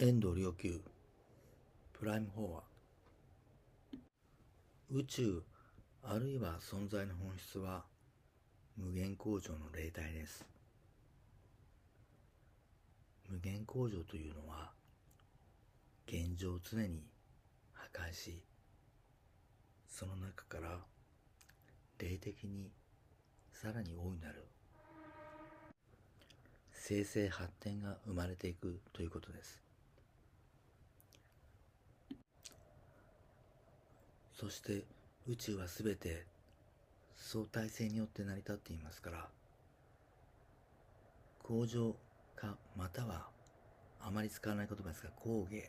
遠藤良久。プライム4は宇宙あるいは存在の本質は無限工場の例題です。無限工場というのは現状を常に破壊しその中から霊的にさらに大いなる生成発展が生まれていくということです。そして宇宙はすべて相対性によって成り立っていますから工場かまたはあまり使わない言葉ですが工芸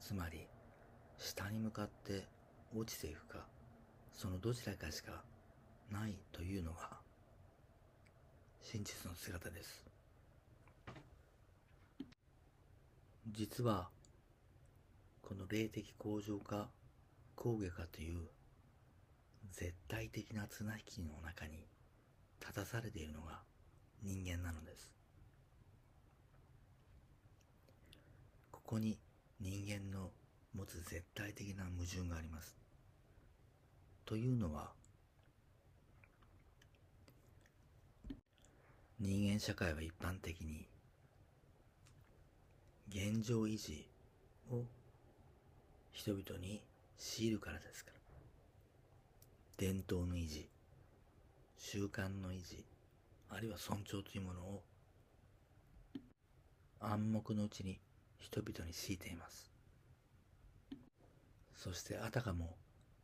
つまり下に向かって落ちていくかそのどちらかしかないというのが真実の姿です。実はこの霊的向上か工芸かという絶対的な綱引きの中に立たされているのが人間なのです。ここに人間の持つ絶対的な矛盾があります。というのは人間社会は一般的に現状維持を人々に強いるからですから。伝統の維持習慣の維持あるいは尊重というものを暗黙のうちに人々に強いています。そしてあたかも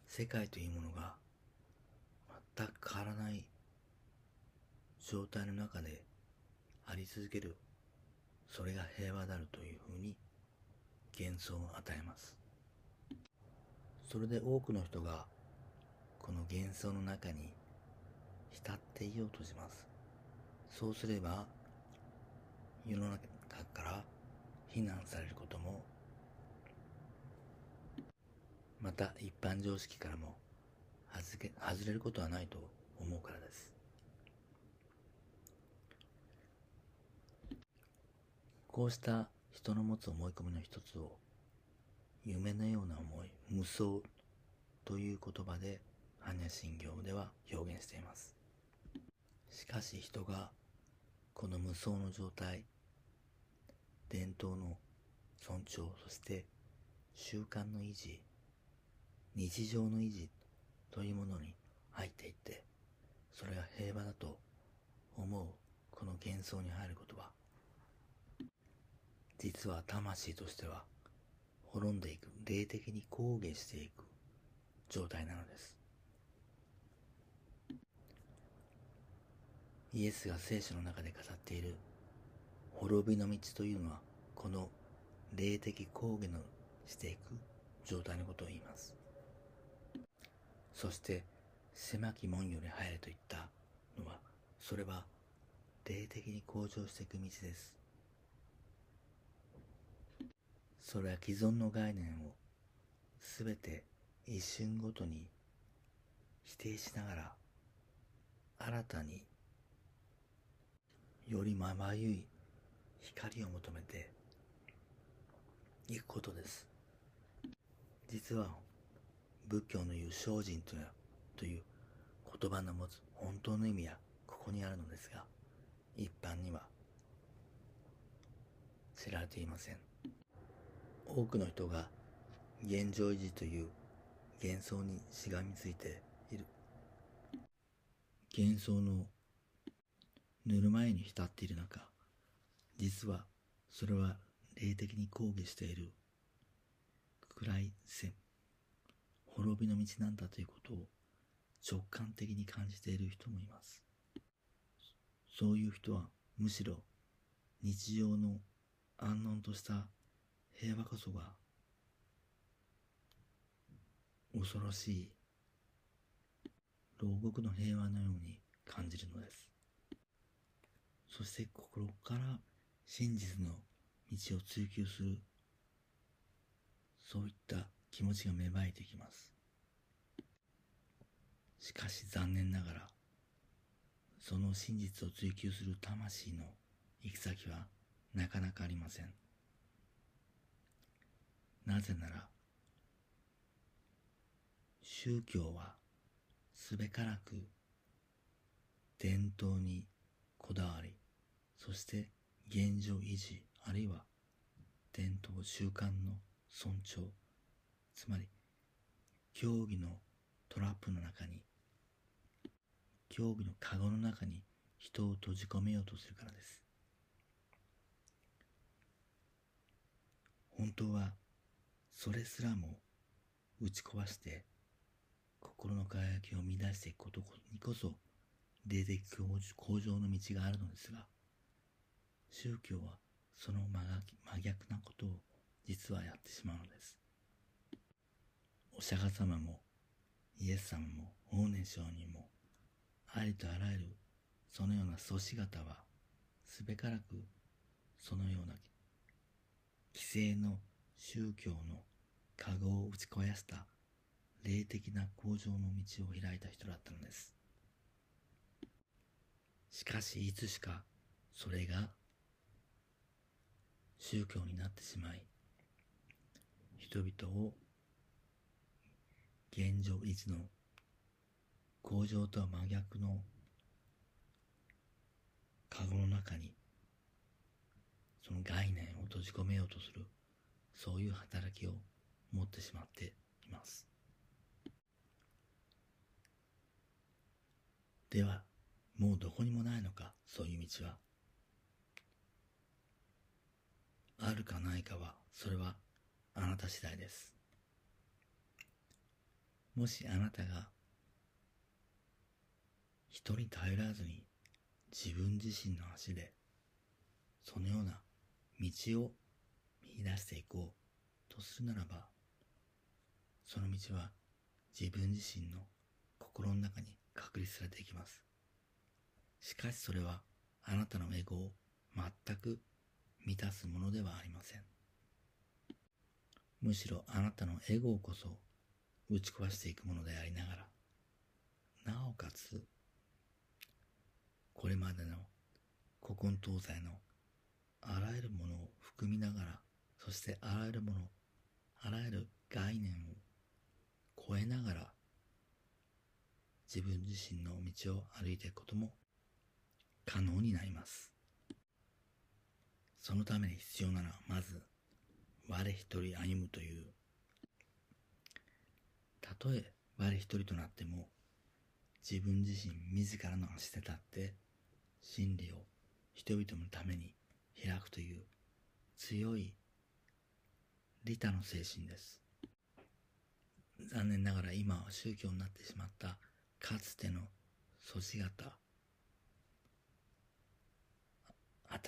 世界というものが全く変わらない状態の中であり続けるそれが平和であるというふうに幻想を与えます。それで多くの人がこの幻想の中に浸っていようとします。そうすれば世の中から非難されることもまた一般常識からも外け外れることはないと思うからです。こうした人の持つ思い込みの一つを夢のような思い無双という言葉で般若心経では表現しています。しかし人がこの無双の状態伝統の尊重そして習慣の維持日常の維持というものに入っていってそれが平和だと思うこの幻想に入ることは実は魂としては滅んでいく。霊的に抗下していく。状態なのです。イエスが聖書の中で語っている。滅びの道というのはこの霊的抗下のしていく。状態のことを言います。そして狭き門より入れと言ったのはそれは霊的に向上していく道です。それは既存の概念をすべて一瞬ごとに否定しながら新たによりまばゆい光を求めていくことです。実は仏教の言う精進というという言葉の持つ本当の意味はここにあるのですが一般には知られていません。多くの人が現状維持という幻想にしがみついている。幻想のぬるま湯に浸っている中実はそれは霊的に抗議している。暗い線。滅びの道なんだということを直感的に感じている人もいます。そういう人はむしろ日常の安穏とした平和こそが恐ろしい牢獄の平和のように感じるのです。そして心から真実の道を追求するそういった気持ちが芽生えてきます。しかし残念ながらその真実を追求する魂の行き先はなかなかありません。なぜなら、宗教はすべからく伝統にこだわり、そして現状維持、あるいは伝統習慣の尊重、つまり競技のトラップの中に、競技のカゴの中に人を閉じ込めようとするからです。本当はそれすらも打ち壊して心の輝きを乱していくことにこそ霊的向上の道があるのですが宗教はその真逆なことを実はやってしまうのです。お釈迦様もイエス様も法然上人もありとあらゆるそのような祖師方はすべからくそのような規制の宗教の籠を打ち壊した霊的な向上の道を開いた人だったのです。しかしいつしかそれが宗教になってしまい人々を現状維持の向上とは真逆のカゴの中にその概念を閉じ込めようとするそういう働きを持ってしまっています。ではもうどこにもないのかそういう道は。あるかないかはそれはあなた次第です。もしあなたが人に頼らずに自分自身の足でそのような道を見出していこうとするならばその道は自分自身の心の中に確立されていきます。しかしそれはあなたのエゴを全く満たすものではありません。むしろあなたのエゴこそ打ち壊していくものでありながらなおかつこれまでの古今東西のあらゆるものを含みながらそしてあらゆるものあらゆる概念を超えながら自分自身の道を歩いていくことも可能になります。そのために必要なのはまず我一人歩むという。たとえ我一人となっても自分自身自らの足で立って真理を人々のために開くという強い利他の精神です。残念ながら今は宗教になってしまったかつての祖師方。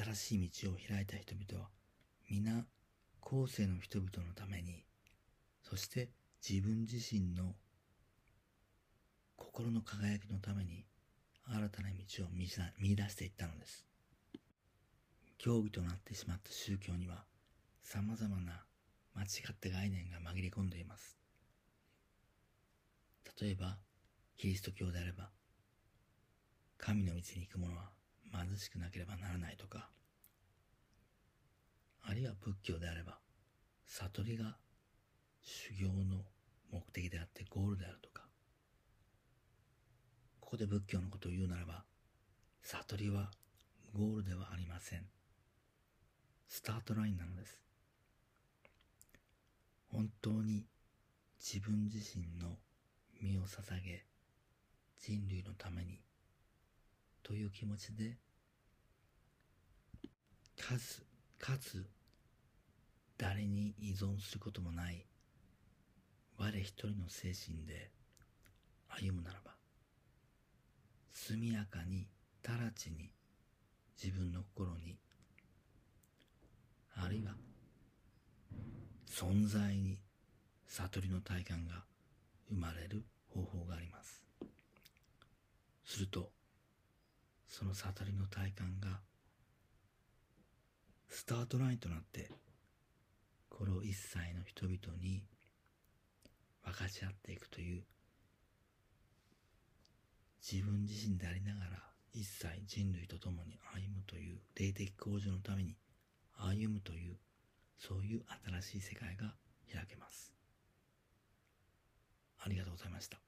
新しい道を開いた人々は皆後世の人々のためにそして自分自身の心の輝きのために新たな道を見出していったのです。競技となってしまった宗教には様々な間違った概念が紛れ込んでいます。例えばキリスト教であれば神の道に行く者は貧しくなければならないとかあるいは仏教であれば悟りが修行の目的であってゴールであるとかここで仏教のことを言うならば悟りはゴールではありません。スタートラインなのです。本当に自分自身の身を捧げ人類のためにという気持ちでかつかつ誰に依存することもない我一人の精神で歩むならば速やかに直ちに自分の心にあるいは存在に悟りの体感が生まれる方法があります。するとその悟りの体感がスタートラインとなってこれを一切の人々に分かち合っていくという自分自身でありながら一切人類と共に歩むという霊的向上のために歩むというそういう新しい世界が開けます。ありがとうございました。